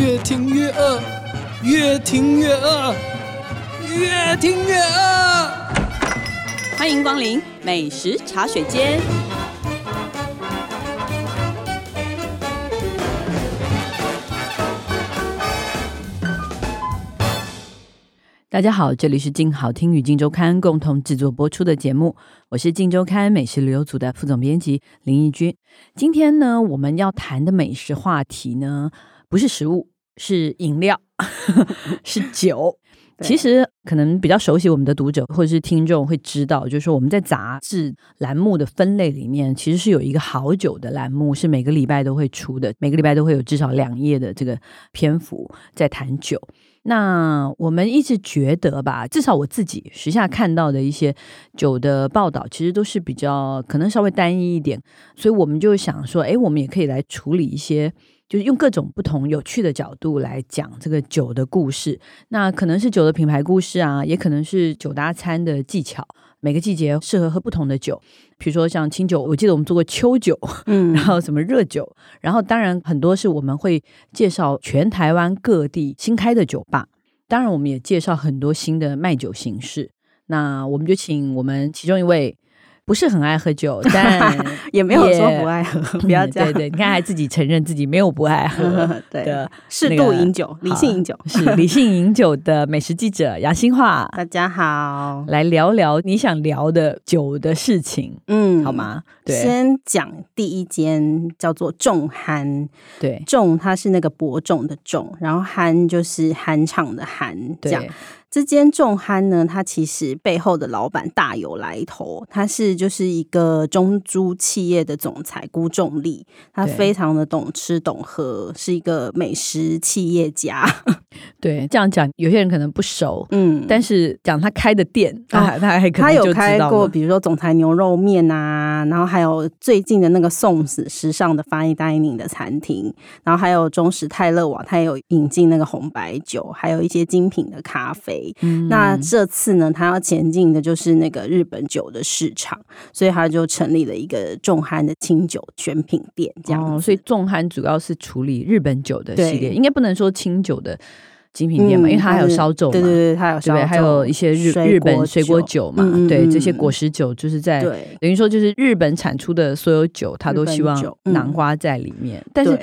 越听越饿，越听越饿，越听越饿。欢迎光临美食茶水间。大家好，这里是静好听与静周刊共同制作播出的节目，我是静周刊美食旅游组的副总编辑林义君。今天呢，我们要谈的美食话题呢，不是食物，是饮料，是 酒。其实可能比较熟悉我们的读者或者是听众会知道，就是说我们在杂志栏目的分类里面，其实是有一个好酒的栏目，是每个礼拜都会出的，每个礼拜都会有至少两页的这个篇幅在谈酒。那我们一直觉得吧，至少我自己时下看到的一些酒的报道，其实都是比较可能稍微单一一点，所以我们就想说，哎，我们也可以来处理一些，就是用各种不同有趣的角度来讲这个酒的故事。那可能是酒的品牌故事啊，也可能是酒搭餐的技巧。每个季节适合喝不同的酒，比如说像清酒，我记得我们做过秋酒，嗯，然后什么热酒，然后当然很多是我们会介绍全台湾各地新开的酒吧，当然我们也介绍很多新的卖酒形式。那我们就请我们其中一位。不是很爱喝酒，但也没有说不爱喝，不要这样。对对，你看还自己承认自己没有不爱喝 对的，适度饮酒，理性饮酒，是理性饮酒的美食记者 杨新化。大家好，来聊聊你想聊的酒的事情，嗯，好吗？对，先讲第一间叫做众酣，对，众它是那个伯仲的仲，然后酣就是酣畅的酣，这样。这间众憨呢，它其实背后的老板大有来头，他是就是一个中租企业的总裁辜仲立，他非常的懂吃懂喝，是一个美食企业家。对，这样讲有些人可能不熟，嗯，但是讲他开的店，他、啊、他还他有开过，比如说总裁牛肉面啊，然后还有最近的那个宋子时尚的 fine dining 的餐厅，然后还有中时泰勒网，他也有引进那个红白酒，还有一些精品的咖啡。嗯、那这次呢，他要前进的就是那个日本酒的市场，所以他就成立了一个众酣的清酒选品店，这样、哦。所以众酣主要是处理日本酒的系列，应该不能说清酒的精品店嘛，嗯、因为它还有烧酒嘛，对对对，它有烧酒，还有一些日日本水果酒嘛，嗯、对这些果实酒，就是在等于说就是日本产出的所有酒，他都希望囊括在里面。嗯、但是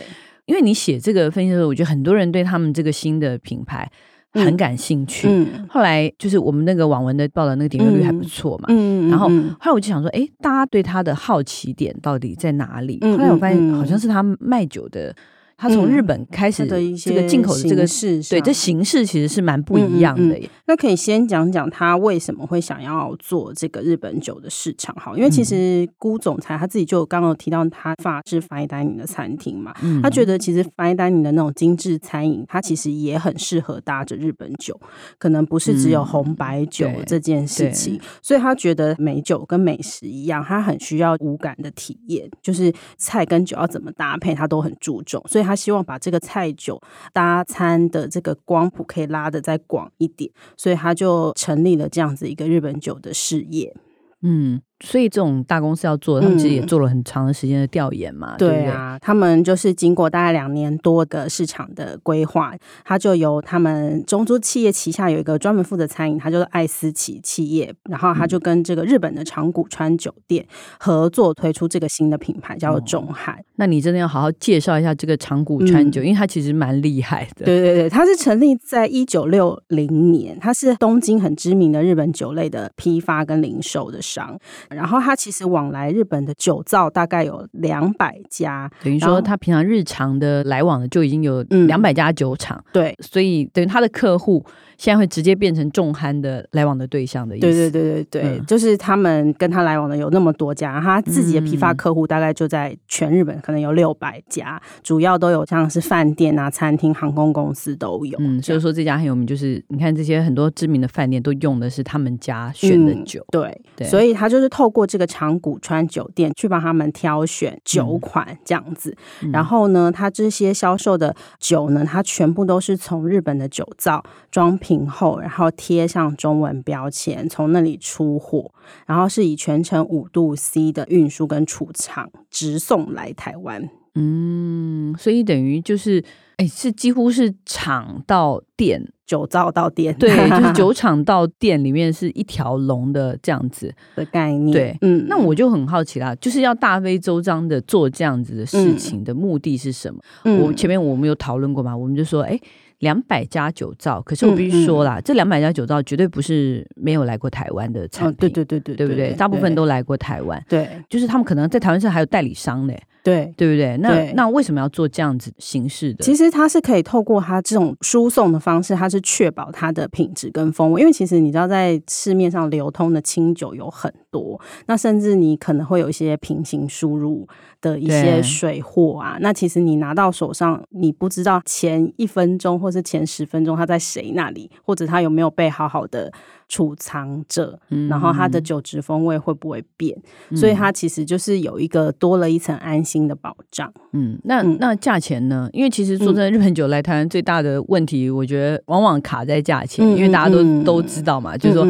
因为你写这个分析的时候，我觉得很多人对他们这个新的品牌。很感兴趣，嗯，后来就是我们那个网文的报道，那个点阅率还不错嘛，嗯，然后后来我就想说，哎，大家对他的好奇点到底在哪里？后来我发现好像是他卖酒的。他从日本开始的一些这个进口的这个是对，这形式其实是蛮不一样的耶。那可以先讲讲他为什么会想要做这个日本酒的市场，哈，因为其实辜总裁他自己就刚刚有提到，他法式 fine dining 的餐厅嘛，他觉得其实 fine dining 的那种精致餐饮，它其实也很适合搭着日本酒，可能不是只有红白酒这件事情，所以他觉得美酒跟美食一样，他很需要五感的体验，就是菜跟酒要怎么搭配，他都很注重，所以。他希望把这个菜酒搭餐的这个光谱可以拉的再广一点，所以他就成立了这样子一个日本酒的事业。嗯。所以这种大公司要做，他们其实也做了很长的时间的调研嘛。嗯、对，对，对啊，他们就是经过大概两年多的市场的规划，他就由他们中租企业旗下有一个专门负责餐饮，他就是爱思奇企业，然后他就跟这个日本的长谷川酒店合作推出这个新的品牌，叫做众酣。哦。那你真的要好好介绍一下这个长谷川酒，嗯、因为它其实蛮厉害的。对对对，它是成立在一九六零年，它是东京很知名的日本酒类的批发跟零售的商。然后他其实往来日本的酒造大概有两百家，等于说他平常日常的来往的就已经有两百家酒厂。嗯，对，所以等于他的客户。现在会直接变成重憨的来往的对象的意思。对对对对对，嗯、就是他们跟他来往的有那么多家，他自己的批发客户大概就在全日本可能有六百家，嗯、主要都有像是饭店啊、餐厅、航空公司都有。嗯，所以说这家很有名，就是你看这些很多知名的饭店都用的是他们家选的酒。嗯、对，对所以他就是透过这个长谷川酒店去帮他们挑选酒款这样子。嗯、然后呢，他这些销售的酒呢，他全部都是从日本的酒造装。品后，然后贴上中文标签，从那里出货，然后是以全程五度 C 的运输跟储藏直送来台湾。嗯，所以等于就是哎，是几乎是厂到店，酒造到店，对，就是 酒厂到店里面是一条龙的这样子的概念。对，嗯，那我就很好奇啦，就是要大费周章的做这样子的事情的目的是什么？嗯、我前面我们有讨论过嘛，我们就说，哎。两百家酒造，可是我必须说啦，嗯嗯、这两百家酒造绝对不是没有来过台湾的产品，哦、对对对对，对不对？大部分都来过台湾，对，就是他们可能在台湾是还有代理商的，对，对不对？那对那为什么要做这样子形式的？其实它是可以透过它这种输送的方式，它是确保它的品质跟风味，因为其实你知道，在市面上流通的清酒有很多，那甚至你可能会有一些平行输入。的一些水货啊，那其实你拿到手上，你不知道前一分钟或是前十分钟它在谁那里，或者它有没有被好好的储藏着，嗯、然后它的酒质风味会不会变，嗯、所以它其实就是有一个多了一层安心的保障。嗯，那那价钱呢？因为其实说真的，日本酒来台湾最大的问题，我觉得往往卡在价钱，嗯、因为大家都、嗯、都知道嘛，就是说，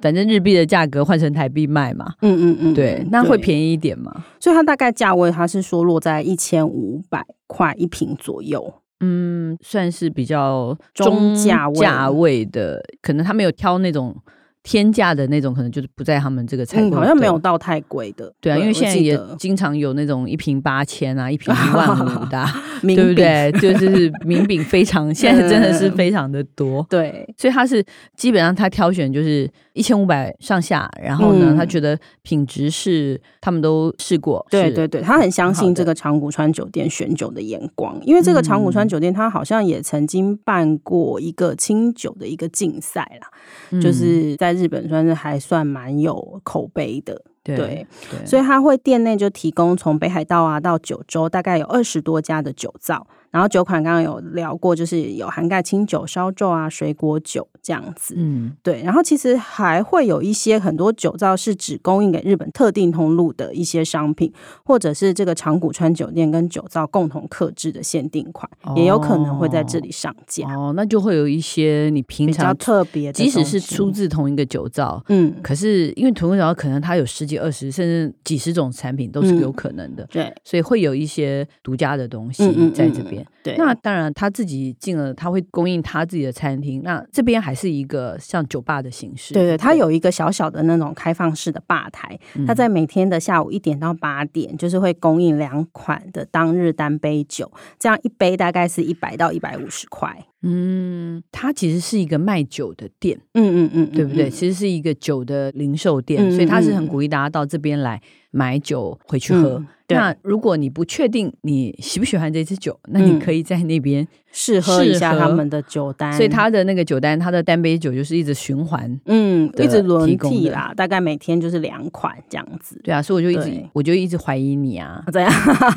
反正日币的价格换成台币卖嘛，嗯嗯嗯，对，那会便宜一点嘛。所以它大概价位，它是说落在一千五百块一瓶左右。嗯，算是比较中价价位的，可能他没有挑那种。天价的那种可能就是不在他们这个采购，嗯，好像没有到太贵的。对啊，因为现在也经常有那种一瓶八千啊，一瓶一万五的，对不对？就是名饼非常，现在真的是非常的多。对，所以他是基本上他挑选就是一千五百上下，然后呢，他觉得品质是他们都试过。对对对，他很相信这个长谷川酒店选酒的眼光，因为这个长谷川酒店他好像也曾经办过一个清酒的一个竞赛啦，就是在。在日本算是还算蛮有口碑的。对，对，所以他会店内就提供从北海道啊到九州，大概有二十多家的酒造。然后酒款刚刚有聊过，就是有涵盖清酒、烧酎啊、水果酒这样子。嗯，对。然后其实还会有一些很多酒造是只供应给日本特定通路的一些商品，或者是这个长谷川酒店跟酒造共同克制的限定款，哦、也有可能会在这里上架。哦，那就会有一些你平常比较特别的，即使是出自同一个酒造，嗯，可是因为同一个酒造可能它有十几、二十甚至几十种产品都是有可能的，嗯、对，所以会有一些独家的东西在这边。嗯嗯嗯对，那当然他自己进了，他会供应他自己的餐厅。那这边还是一个像酒吧的形式。对对，他有一个小小的那种开放式的吧台，他在每天的下午一点到八点，就是会供应两款的当日单杯酒，这样一杯大概是一百到一百五十块。嗯，它其实是一个卖酒的店，嗯嗯嗯，对不对？其实是一个酒的零售店，所以他是很鼓励大家到这边来买酒回去喝。那如果你不确定你喜不喜欢这支酒，那你可以在那边试喝一下他们的酒单。所以他的那个酒单，他的单杯酒就是一直循环，嗯，一直轮替啦，大概每天就是两款这样子。对啊，所以我就一直我就一直怀疑你啊，怎样？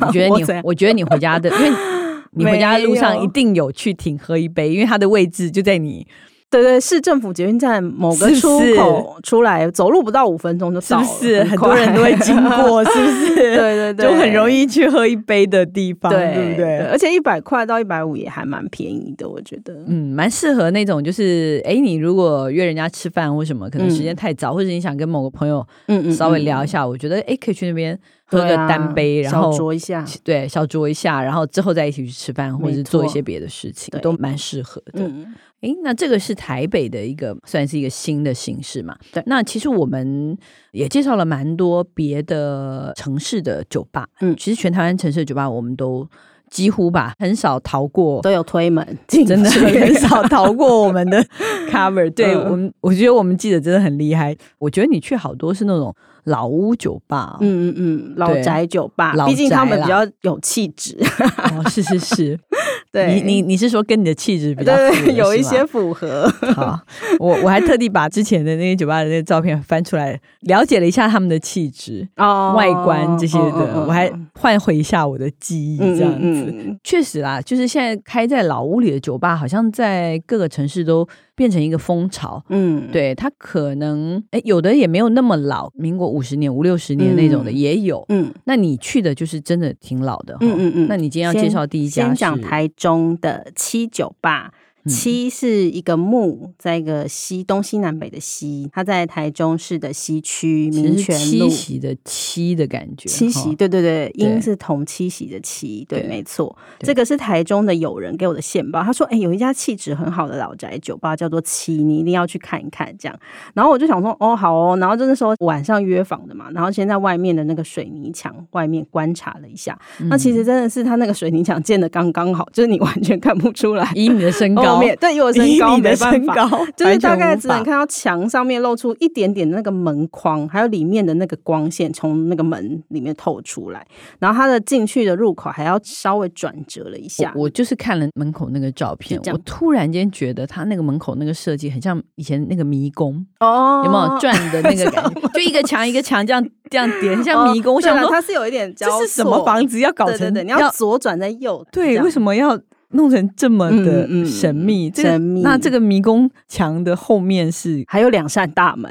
我觉得你，我觉得你回家的，因为。你回家的路上一定有去停喝一杯，因为它的位置就在你。对对，市政府捷运站某个出口出来，走路不到五分钟就到了，是不是？很多人都会经过，是不是？对对对，就很容易去喝一杯的地方，对不对？而且一百块到一百五也还蛮便宜的，我觉得，嗯，蛮适合那种，就是哎，你如果约人家吃饭或什么，可能时间太早，或者你想跟某个朋友嗯稍微聊一下，我觉得哎，可以去那边喝个单杯，然后小酌一下，对，小酌一下，然后之后再一起去吃饭，或者是做一些别的事情，都蛮适合的。哎，那这个是台北的一个算是一个新的形式嘛？对。那其实我们也介绍了蛮多别的城市的酒吧。嗯，其实全台湾城市的酒吧，我们都几乎吧，很少逃过，都有推门进，真的 很少逃过我们的 cover。对我们，我觉得我们记者真的很厉害。我觉得你去好多是那种老屋酒吧，嗯嗯嗯，老宅酒吧，毕竟他们比较有气质。哦，是是是。对你你你是说跟你的气质比较有一些符合。好，我我还特地把之前的那些酒吧的那些照片翻出来，了解了一下他们的气质、哦、外观这些的，哦哦、我还换回一下我的记忆，这样子。嗯嗯嗯、确实啦，就是现在开在老屋里的酒吧，好像在各个城市都变成一个风潮。嗯，对，它可能哎，有的也没有那么老，民国五十年、五六十年那种的也有。嗯，那你去的就是真的挺老的。嗯嗯嗯。那你今天要介绍第一家是？先讲台中的七九吧，七是一个木，在一个西东西南北的西，它在台中市的西区民权路。七夕的七的感觉，七夕，对对对，音是同七夕的七，对，没错。这个是台中的友人给我的线报，他说：“哎，有一家气质很好的老宅酒吧，叫做七，你一定要去看一看。”这样，然后我就想说：“哦，好哦。”然后就那时候晚上约访的嘛，然后先在外面的那个水泥墙外面观察了一下，那其实真的是他那个水泥墙建的刚刚好，就是你完全看不出来，以你的身高。对，以我身高没办法，就是大概只能看到墙上面露出一点点的那个门框，还有里面的那个光线从那个门里面透出来。然后它的进去的入口还要稍微转折了一下。我，我就是看了门口那个照片，我突然间觉得它那个门口那个设计很像以前那个迷宫哦，有没有 转的那个感觉？就一个墙一个墙这样这样叠，像迷宫。我想说它是有一点，这是什么房子要搞成？对对对，你要左转再右。对，为什么要？弄成这么的神秘，神秘。那这个迷宫墙的后面是还有两扇大门，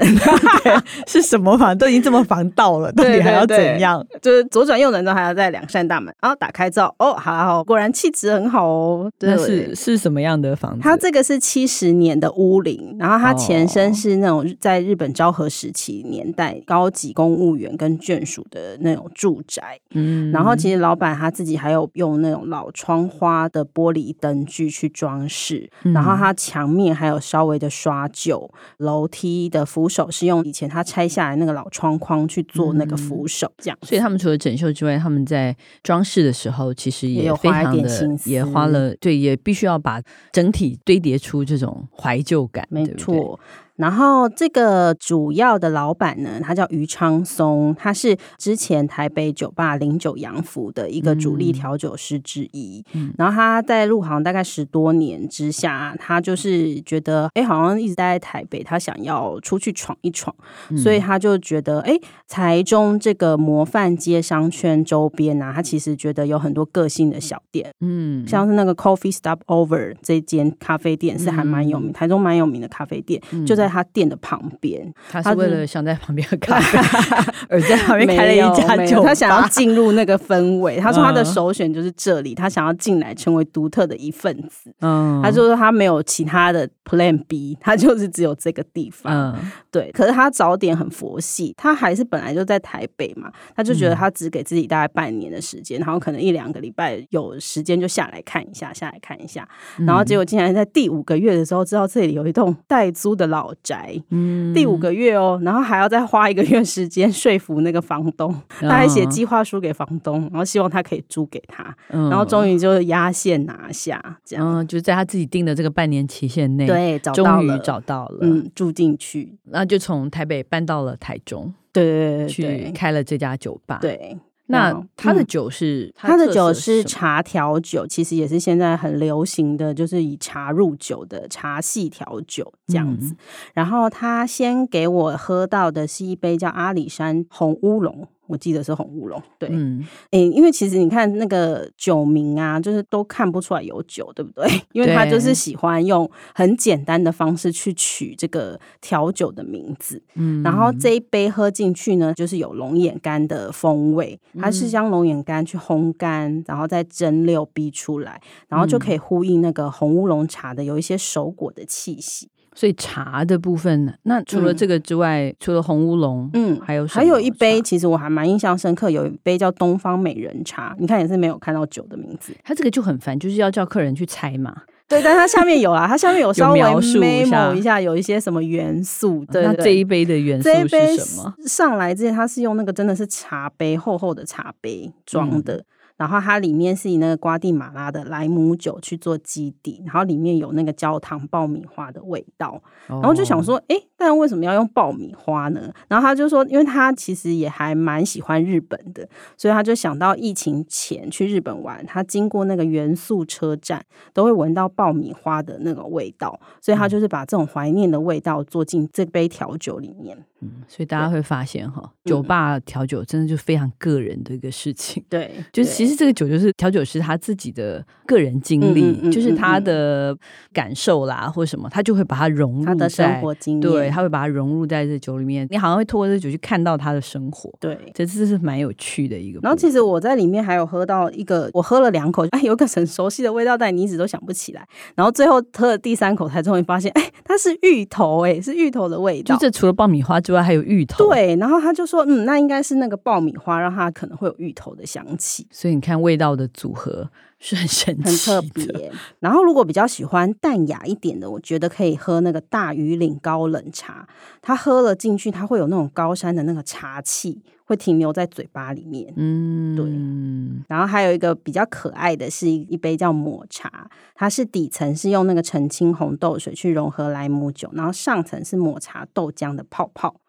是什么房？都已经这么防盗了，到底还要怎样？就是左转右转都还要在两扇大门，然后打开之后，哦，好好，果然气质很好哦。这是是什么样的房子？它这个是七十年的屋龄，然后它前身是那种在日本昭和时期年代高级公务员跟眷属的那种住宅。嗯，然后其实老板他自己还有用那种老窗花的玻璃。玻璃灯具去装饰，然后它墙面还有稍微的刷旧，楼梯的扶手是用以前它拆下来那个老窗框去做那个扶手，这样。所以他们除了整修之外，他们在装饰的时候其实也非常的也有花一点心思，也花了，对，也必须要把整体堆叠出这种怀旧感，没错。然后这个主要的老板呢，他叫余昌松，他是之前台北酒吧零九洋服的一个主力调酒师之一。嗯、然后他在入行大概十多年之下，他就是觉得，哎，好像一直待在台北，他想要出去闯一闯，嗯、所以他就觉得，哎，台中这个模范街商圈周边啊，他其实觉得有很多个性的小店，嗯，像是那个 Coffee Stop Over 这间咖啡店是还蛮有名，嗯、台中蛮有名的咖啡店，嗯、就在。在他店的旁边，他是为了想在旁边喝咖啡，而在旁边开了一家酒。他想要进入那个氛围。他说他的首选就是这里，他想要进来成为独特的一份子。嗯，他就说他没有其他的 Plan B，他就是只有这个地方。嗯，对。可是他早点很佛系，他还是本来就在台北嘛，他就觉得他只给自己大概半年的时间，然后可能一两个礼拜有时间就下来看一下，下来看一下。然后结果竟然在第五个月的时候，知道这里有一栋代租的老宅，嗯，第五个月哦，然后还要再花一个月时间说服那个房东，他还写计划书给房东，然后希望他可以租给他，然后终于就压线拿下，这样，嗯，就是在他自己定的这个半年期限内，对，终于找到了，嗯，住进去，然后就从台北搬到了台中，对对对，去开了这家酒吧，对。那他的酒是他的酒是茶调酒，其实也是现在很流行的，就是以茶入酒的茶系调酒这样子。然后他先给我喝到的是一杯叫阿里山红乌龙。我记得是红乌龙，对，嗯，诶，因为其实你看那个酒名啊，就是都看不出来有酒，对不对？因为他就是喜欢用很简单的方式去取这个调酒的名字，嗯，然后这一杯喝进去呢，就是有龙眼干的风味，它是将龙眼干去烘干，然后再蒸馏逼出来，然后就可以呼应那个红乌龙茶的有一些熟果的气息。所以茶的部分呢，那除了这个之外，嗯、除了红乌龙，嗯，还有还有一杯，其实我还蛮印象深刻，有一杯叫东方美人茶，你看也是没有看到酒的名字，它这个就很烦，就是要叫客人去猜嘛。对，但它下面有啊，它下面有 稍微描述一下，有一些什么元素。对，对，对，那这一杯的元素是什么？上来之前，它是用那个真的是茶杯，厚厚的茶杯装的。嗯然后它里面是以那个瓜地马拉的莱姆酒去做基底，然后里面有那个焦糖爆米花的味道，然后就想说，哎，但为什么要用爆米花呢？然后他就说，因为他其实也还蛮喜欢日本的，所以他就想到疫情前去日本玩，他经过那个元素车站都会闻到爆米花的那个味道，所以他就是把这种怀念的味道做进这杯调酒里面。嗯，所以大家会发现哈，酒吧调酒真的就非常个人的一个事情。对，就是其实这个酒就是调酒师他自己的个人经历，就是他的感受啦，或者什么，他就会把它融入他的生活经验，对，他会把它融入在这酒里面。你好像会透过这酒去看到他的生活。对，这这是蛮有趣的一个。然后其实我在里面还有喝到一个，我喝了两口，哎，有个很熟悉的味道，但你一直都想不起来。然后最后喝了第三口，才终于发现，哎，它是芋头，哎，是芋头的味道。就这除了爆米花之外，还有芋头。对，然后他就说，嗯，那应该是那个爆米花让它可能会有芋头的香气。所以你看味道的组合是很神奇、很特别。然后如果比较喜欢淡雅一点的，我觉得可以喝那个大鱼岭高冷茶。它喝了进去，它会有那种高山的那个茶气，会停留在嘴巴里面。嗯，对。然后还有一个比较可爱的是一杯叫抹茶，它是底层是用那个澄清红豆水去融合莱姆酒，然后上层是抹茶豆浆的泡泡。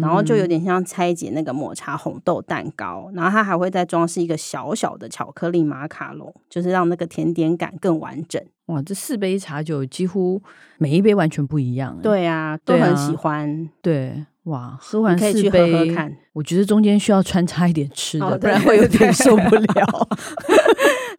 然后就有点像拆解那个抹茶红豆蛋糕，然后它还会再装饰一个小小的巧克力马卡龙，就是让那个甜点感更完整。哇，这四杯茶酒几乎每一杯完全不一样。对啊，都很喜欢。对，啊、对，哇，喝完四杯，可以去喝喝看。我觉得中间需要穿插一点吃的，不然会有点受不了。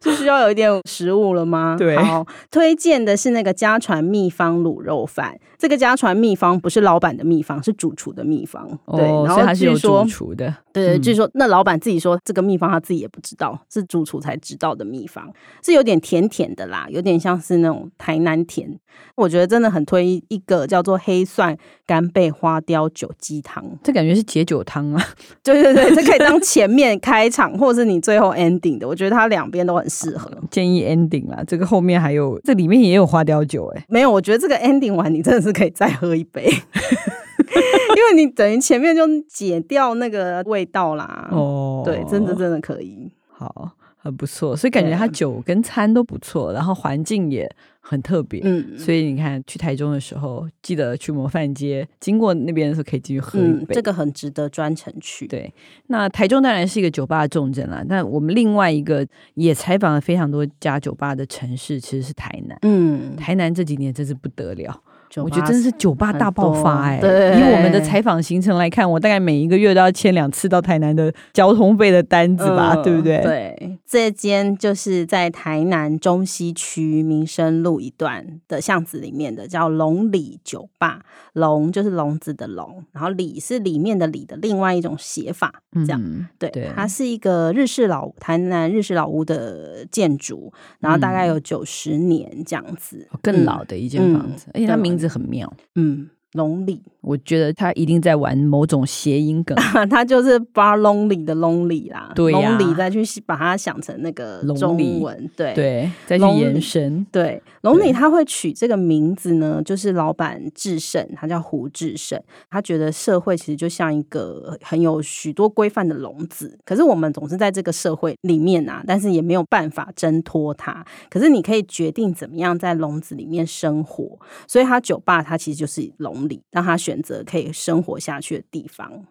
是需要有一点食物了吗？对，好，推荐的是那个家传秘方卤肉饭。这个家传秘方不是老板的秘方，是主厨的秘方。哦、对，然后他是有主厨的。对对，据说那老板自己说这个秘方他自己也不知道，是主厨才知道的秘方，是有点甜甜的啦，有点像是那种台南甜。我觉得真的很推一个叫做黑蒜干贝花雕酒鸡汤，这感觉是解酒汤啊。对 对对，这可以当前面开场，或是你最后 ending 的。我觉得它两边都很适合。建议 ending 啦，这个后面还有，这里面也有花雕酒哎、欸。没有，我觉得这个 ending 完你真的是可以再喝一杯，因为你等于前面就解掉那个味道啦。哦，对，真的真的可以。好，很不错，所以感觉它酒跟餐都不错，然后环境也。很特别，嗯，所以你看去台中的时候，记得去模范街，经过那边的时候可以进去喝一杯，嗯，这个很值得专程去。对，那台中当然是一个酒吧的重镇啦，但我们另外一个也采访了非常多家酒吧的城市，其实是台南。嗯，台南这几年真是不得了。我觉得真的是酒吧大爆发哎、以我们的采访行程来看，我大概每一个月都要签两次到台南的交通费的单子吧，嗯、对不对？对，这间就是在台南中西区民生路一段的巷子里面的，叫龙里酒吧。龙就是笼子的龙，然后里是里面的里的另外一种写法，这样。嗯、对，对，它是一个日式老台南日式老屋的建筑，然后大概有九十年这样子，更老的一间房子，嗯、而且它名字很妙，嗯。龙里，我觉得他一定在玩某种谐音梗，他就是 bar lonely 的 lonely 啦，对呀，lonely 再去把它想成那个中文，对。对，再去延伸，对，龙里他会取这个名字呢，就是老板智胜，他叫胡智胜，他觉得社会其实就像一个很有许多规范的笼子，可是我们总是在这个社会里面啊，但是也没有办法挣脱它，可是你可以决定怎么样在笼子里面生活，所以他酒吧它其实就是笼。让他选择可以生活下去的地方，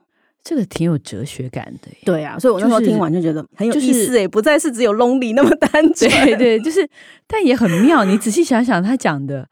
这个挺有哲学感的。对啊，所以我那时候听完就觉得很有意思，哎，不再是只有 lonely 那么单纯。对对，就是，但也很妙。你仔细想想，他讲的。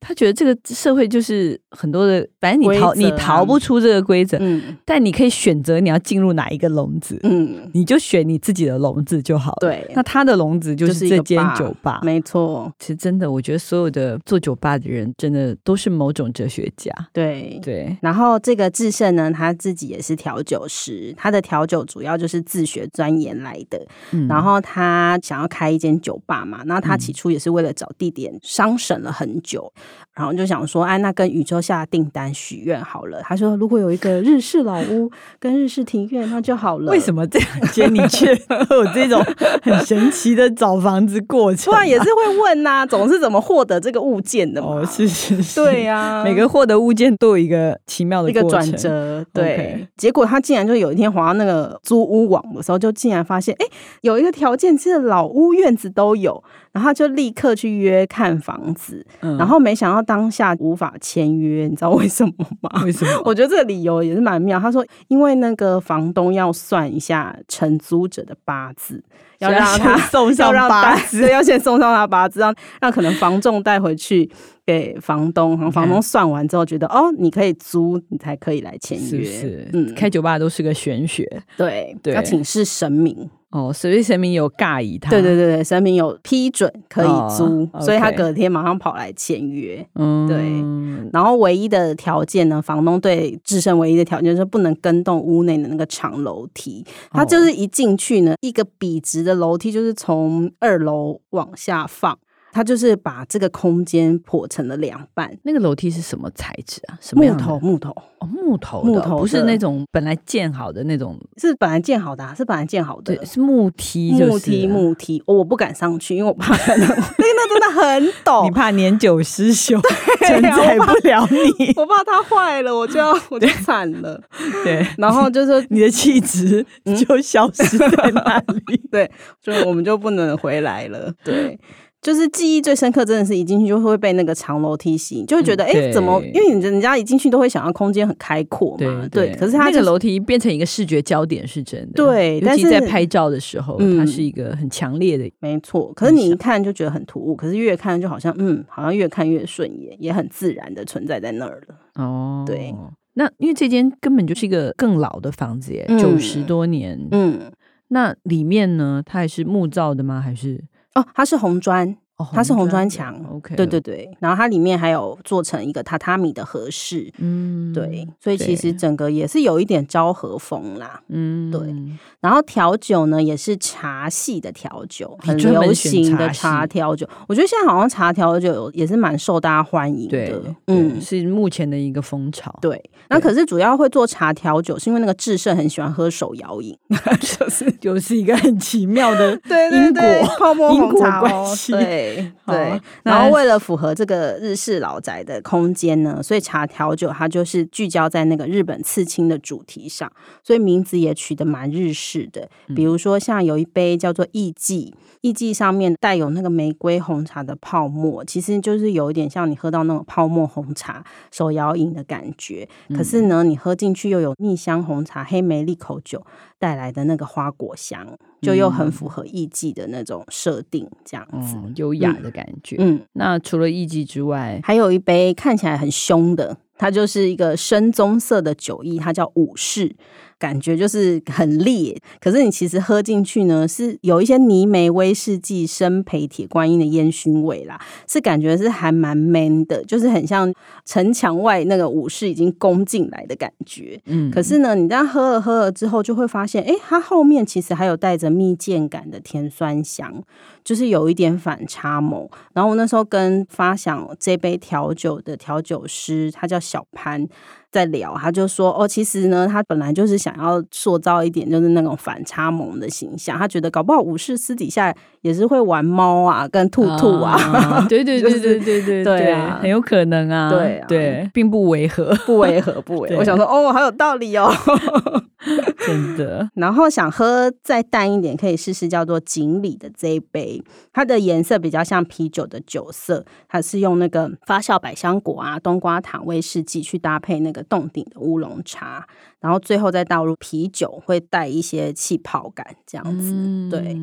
他觉得这个社会就是很多的，反正你逃你逃不出这个规则，嗯，但你可以选择你要进入哪一个笼子，嗯，你就选你自己的笼子就好了。对，那他的笼子就是这间酒吧，没错。其实真的，我觉得所有的做酒吧的人，真的都是某种哲学家。对对。然后这个智胜呢，他自己也是调酒师，他的调酒主要就是自学钻研来的。嗯，然后他想要开一间酒吧嘛，那他起初也是为了找地点，商审了很久。然后就想说，哎，那跟宇宙下订单许愿好了。他说，如果有一个日式老屋跟日式庭院，那就好了。为什么这样接你却有这种很神奇的找房子过程？突然也是会问呐、啊，总是怎么获得这个物件的嘛？哦，是是是，对呀、啊，每个获得物件都有一个奇妙的一个转折。对.结果他竟然就有一天滑那个租屋网的时候，就竟然发现，哎，有一个条件是老屋院子都有，然后就立刻去约看房子，嗯、然后没。想要当下无法签约，你知道为什么吗？为什么？我觉得这个理由也是蛮妙。他说，因为那个房东要算一下承租者的八字，要让他送上 八字，要先送上他八字，让让可能房仲带回去给房东，然后房东算完之后觉得哦，你可以租，你才可以来签约。是，是，嗯，开酒吧都是个玄学，对对，要请示神明。哦，所以神明有尬以他，对对对对，神明有批准可以租，所以他隔天马上跑来签约。嗯，对。然后唯一的条件呢，房东对自身唯一的条件就是不能跟动屋内的那个长楼梯。他就是一进去呢，一个笔直的楼梯就是从二楼往下放。他就是把这个空间破成了两半。那个楼梯是什么材质啊？什么木头？木头哦，木头，木头不是那种本来建好的那种，是本来建好的，啊，是本来建好的，对，是木梯，木梯，木梯。我不敢上去，因为我怕 那个那真的很陡，你怕年久失修，承载不了你，我怕它坏了，我就要我就惨了。对，然后就是你的气质就消失在那里，对，所以我们就不能回来了。对。就是记忆最深刻，真的是一进去就会被那个长楼梯吸引，就会觉得哎、欸，怎么？因为你人家一进去都会想要空间很开阔嘛，对，对。可是它、就是、那个楼梯变成一个视觉焦点是真的，对。但是在拍照的时候，嗯、它是一个很强烈的，没错。可是你一看就觉得很突兀，可是越看就好像嗯，好像越看越顺眼，也很自然的存在在那儿了。哦，对。那因为这间根本就是一个更老的房子耶，九、嗯、十多年。嗯，那里面呢，它还是木造的吗？还是？它是红砖，哦、它是红砖墙。OK，对对对。然后它里面还有做成一个榻榻米的和室。嗯，对。所以其实整个也是有一点昭和风啦。嗯，对。然后调酒呢，也是茶系的调酒，很流行的茶调酒。我觉得现在好像茶调酒也是蛮受大家欢迎的。嗯，是目前的一个风潮。对。那可是主要会做茶调酒，是因为那个智胜很喜欢喝手摇饮，就是就是一个很奇妙的 对对对泡沫。红茶关系对对，然后为了符合这个日式老宅的空间呢，所以茶调酒它就是聚焦在那个日本刺青的主题上，所以名字也取得蛮日式的。比如说像有一杯叫做艺妓，艺妓上面带有那个玫瑰红茶的泡沫，其实就是有一点像你喝到那种泡沫红茶手摇饮的感觉。可是呢，你喝进去又有蜜香红茶、黑莓利口酒带来的那个花果香，就又很符合艺妓的那种设定，这样子优、嗯、雅的感觉。嗯，那除了艺妓之外，还有一杯看起来很凶的，它就是一个深棕色的酒意，它叫武士。感觉就是很烈，可是你其实喝进去呢，是有一些泥煤威士忌、生培铁观音的烟熏味啦，是感觉是还蛮 man 的，就是很像城墙外那个武士已经攻进来的感觉。嗯，可是呢，你这样喝了喝了之后，就会发现，哎，它后面其实还有带着蜜饯感的甜酸香，就是有一点反差萌。然后我那时候跟发想这杯调酒的调酒师，他叫小潘。在聊，他就说哦，其实呢，他本来就是想要塑造一点，就是那种反差萌的形象。他觉得搞不好武士私底下也是会玩猫啊，跟兔兔啊。啊 对对对对对对对啊，很有可能啊。对啊对，并不违和，不违和，不违和。我想说哦，好有道理哦。真的，然后想喝再淡一点，可以试试叫做锦鲤的这一杯，它的颜色比较像啤酒的酒色，它是用那个发酵百香果啊、冬瓜糖、威士忌去搭配那个冻顶的乌龙茶，然后最后再倒入啤酒，会带一些气泡感，这样子，嗯、对，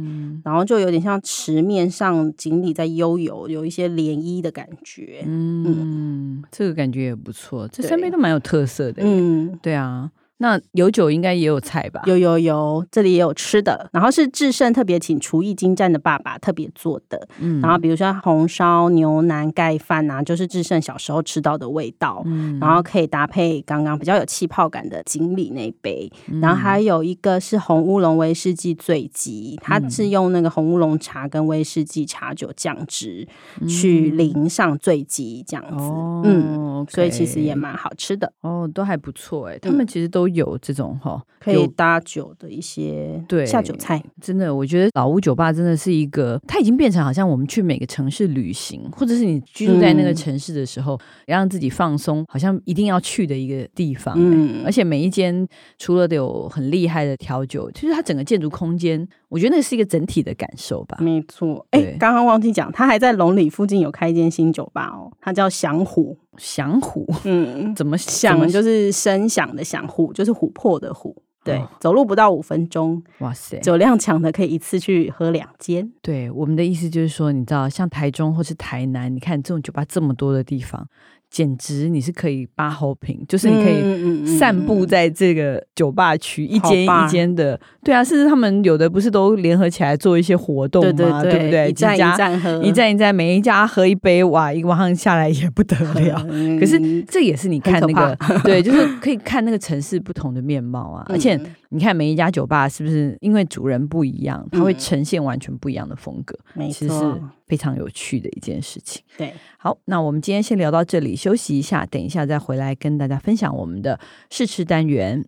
然后就有点像池面上锦鲤在悠游，有一些涟漪的感觉，嗯，嗯。这个感觉也不错，这三杯都蛮有特色的，嗯，对啊。那有酒应该也有菜吧？有有有，这里也有吃的。然后是智胜特别请厨艺精湛的爸爸特别做的。嗯，然后比如说红烧牛腩盖饭啊，就是智胜小时候吃到的味道。嗯，然后可以搭配刚刚比较有气泡感的锦鲤那杯。嗯，然后还有一个是红乌龙威士忌醉鸡，它是用那个红乌龙茶跟威士忌茶酒酱汁去淋上醉鸡这样子。嗯，嗯 okay，所以其实也蛮好吃的。哦，都还不错哎，他们其实都。都有这种哈，可以搭酒的一些对下酒菜。真的，我觉得老屋酒吧真的是一个，它已经变成好像我们去每个城市旅行，或者是你居住在那个城市的时候，嗯、让自己放松，好像一定要去的一个地方。嗯，而且每一间除了得有很厉害的调酒，其实它整个建筑空间，我觉得那是一个整体的感受吧。没错，哎，刚刚忘记讲，它还在龙里附近有开一间新酒吧哦，它叫响虎。响虎，嗯，怎么响就是声响的响，虎就是琥珀的琥。对，哦、走路不到五分钟，哇塞，酒量强的可以一次去喝两间。对，我们的意思就是说，你知道，像台中或是台南，你看这种酒吧这么多的地方。简直你是可以八号坪，就是你可以散步在这个酒吧区，一间一间的，对啊，甚至他们有的不是都联合起来做一些活动吗？对不对？一站一站喝，一站一站，每一家喝一杯，哇，一个晚上下来也不得 了。可是这也是你看那个，对，就是可以看那个城市不同的面貌啊。而且你看每一家酒吧是不是因为主人不一样，它会呈现完全不一样的风格？没错。非常有趣的一件事情。对，好，那我们今天先聊到这里，休息一下，等一下再回来跟大家分享我们的试吃单元。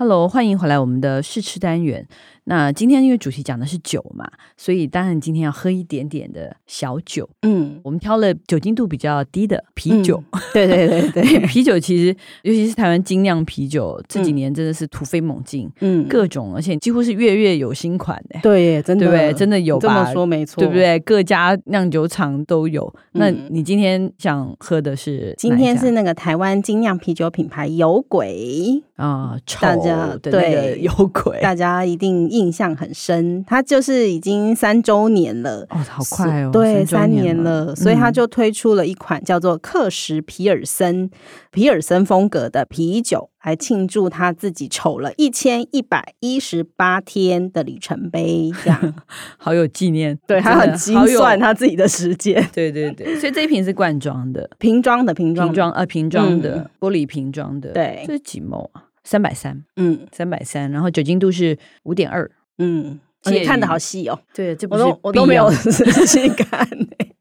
Hello，欢迎回来我们的试吃单元。那今天因为主题讲的是酒嘛，所以当然今天要喝一点点的小酒。嗯，我们挑了酒精度比较低的啤酒。嗯、对对对对，啤酒其实尤其是台湾精酿啤酒，这几年真的是突飞猛进。嗯，各种而且几乎是月月有新款的。对，真的，对不对？真的有吧？这么说没错，对不对？各家酿酒厂都有。那你今天想喝的是？今天是那个台湾精酿啤酒品牌有鬼啊，大家对有鬼，大家一定。印象很深，他就是已经三周年了哦，好快哦，对，三年了，所以他就推出了一款叫做克什皮尔森、嗯、皮尔森风格的啤酒，来庆祝他自己丑了一千一百一十八天的里程碑，这样 好有纪念，对，他很精算他自己的时间，对对对，所以这一瓶是罐装的，瓶装的瓶装瓶装呃瓶装的、嗯、玻璃瓶装的，对，这是几 ml 啊？三百三，嗯，三百三，然后酒精度是五点二，嗯，你看的好细哦，对，这不是我都没有仔 细看，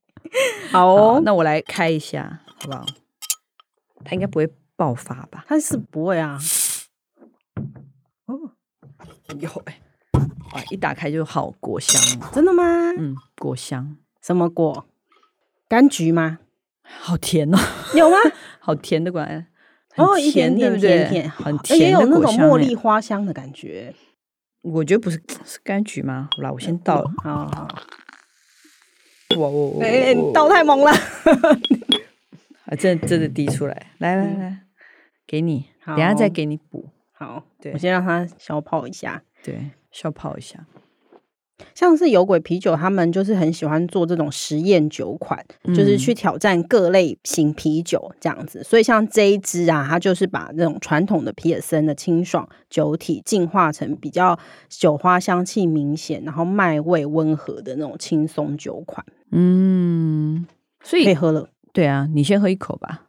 好哦，那我来开一下，好不好？它应该不会爆发吧？它是不会啊，哦，有哎，哇，一打开就好果香，真的吗？嗯，果香，什么果？柑橘吗？好甜哦，有吗？好甜的果。哦，一点点甜甜，很甜，也有那种茉莉花香的感觉。我觉得不是，是柑橘吗？好啦，我先倒。好好。哇哦！哎，你倒太猛了。啊，这这滴出来，来来来，给你，等下再给你补。好，对，我先让它消泡一下。对，消泡一下。像是有鬼啤酒，他们就是很喜欢做这种实验酒款，嗯、就是去挑战各类型啤酒这样子。所以像这一支啊，它就是把那种传统的皮尔森的清爽酒体进化成比较酒花香气明显，然后麦味温和的那种轻松酒款。嗯，所以可以喝了。对啊，你先喝一口吧。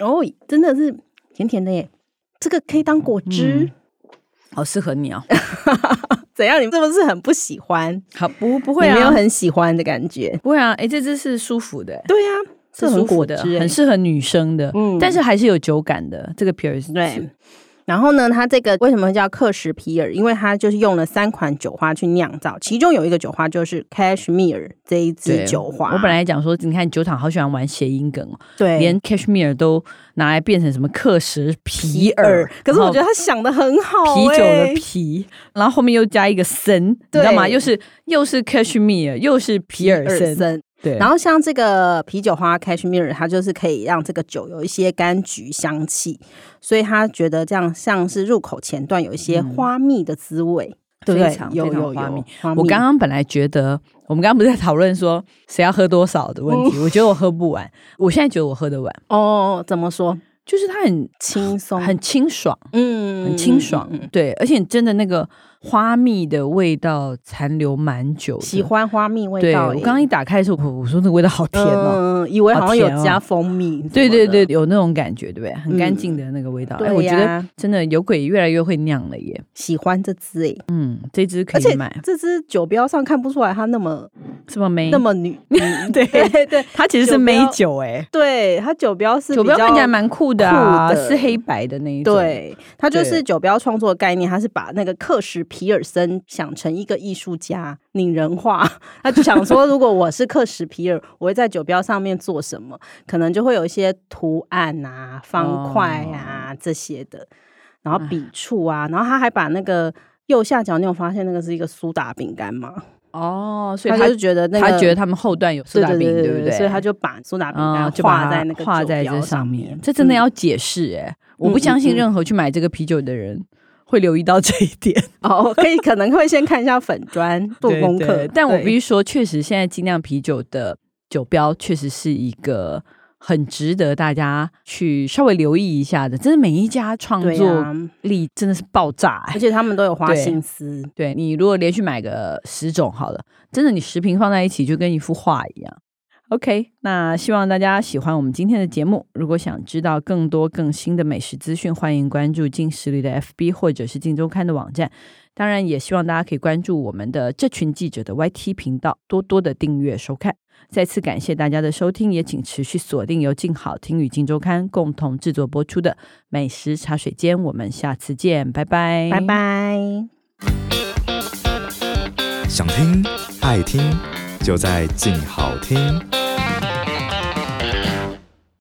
哦，真的是甜甜的耶，这个可以当果汁，嗯、好适合你哦。怎样？你是不是很不喜欢？好，不不会啊，没有很喜欢的感觉。不会啊，哎，这只是舒服的。对啊，是舒服的，很适合女生的。嗯，但是还是有酒感的。这个皮尔斯对。然后呢，它这个为什么叫克什皮尔？因为它就是用了三款酒花去酿造，其中有一个酒花就是 Cashmere 这一支酒花。我本来讲说，你看酒厂好喜欢玩谐音梗，对，连 Cashmere 都拿来变成什么克什皮尔。可是我觉得他想的很好，啤酒的啤，然后后面又加一个森，你知道吗？又是又是 Cashmere，又是皮尔森。对，然后像这个啤酒花 Cashmere，它就是可以让这个酒有一些柑橘香气，所以他觉得这样像是入口前段有一些花蜜的滋味，对不对？有有花蜜。我刚刚本来觉得，我们刚刚不是在讨论说谁要喝多少的问题，我觉得我喝不完，我现在觉得我喝得完。哦，怎么说？就是它很轻松，很清爽，嗯，很清爽，对，而且真的那个花蜜的味道残留蛮久。喜欢花蜜味道。对，我刚刚一打开的时候，我说那个味道好甜哦，嗯，以为好像有加蜂蜜。对对对，有那种感觉，对不对？很干净的那个味道。哎，我觉得真的有鬼越来越会酿了耶。喜欢这支哎，嗯，这支可以买。这支酒标上看不出来它那么什么美，那么女。对对对，它其实是美酒哎。对，它酒标是酒标看起来蛮酷的啊，是黑白的那一种。对，它就是酒标创作的概念，它是把那个克什皮尔森想成一个艺术家，拟人化。他就想说，如果我是克什皮尔，我会在酒标上面做什么？可能就会有一些图案啊、方块啊、哦、这些的，然后笔触啊，然后他还把那个右下角，你有发现那个是一个苏打饼干吗？哦，所以他就觉得那个，他觉得他们后段有苏打饼，对，不对？所以他就把苏打饼干画在那个画在这上面。这真的要解释哎、欸，嗯、我不相信任何去买这个啤酒的人会留意到这一点。哦，可以可能会先看一下粉砖 做功课，但我必须说，确实现在精酿啤酒的酒标确实是一个。很值得大家去稍微留意一下的，真的每一家创作力真的是爆炸，欸，而且他们都有花心思。对，对你如果连续买个十种好了，真的你十瓶放在一起就跟一幅画一样。OK，那希望大家喜欢我们今天的节目。如果想知道更多更新的美食资讯，欢迎关注镜食旅的 FB 或者是镜周刊的网站。当然，也希望大家可以关注我们的这群记者的 YT 频道，多多的订阅收看。再次感谢大家的收听，也请持续锁定由静好听与静周刊共同制作播出的美食茶水间。我们下次见，拜拜，拜拜。想听爱听，就在静好听。